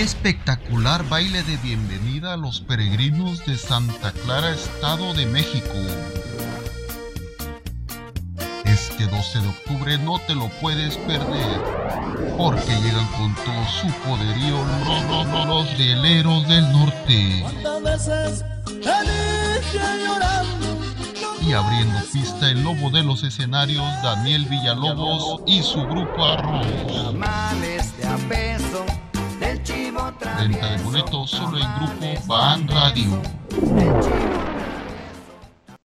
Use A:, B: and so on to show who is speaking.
A: espectacular baile de bienvenida a los peregrinos de Santa Clara, Estado de México. Este 12 de octubre no te lo puedes perder, porque llegan con todo su poderío los, los, rieleros del norte. Y abriendo pista el lobo de los escenarios, Daniel Villalobos y su grupo Arroz. Venta de boletos solo en grupo Van Radio.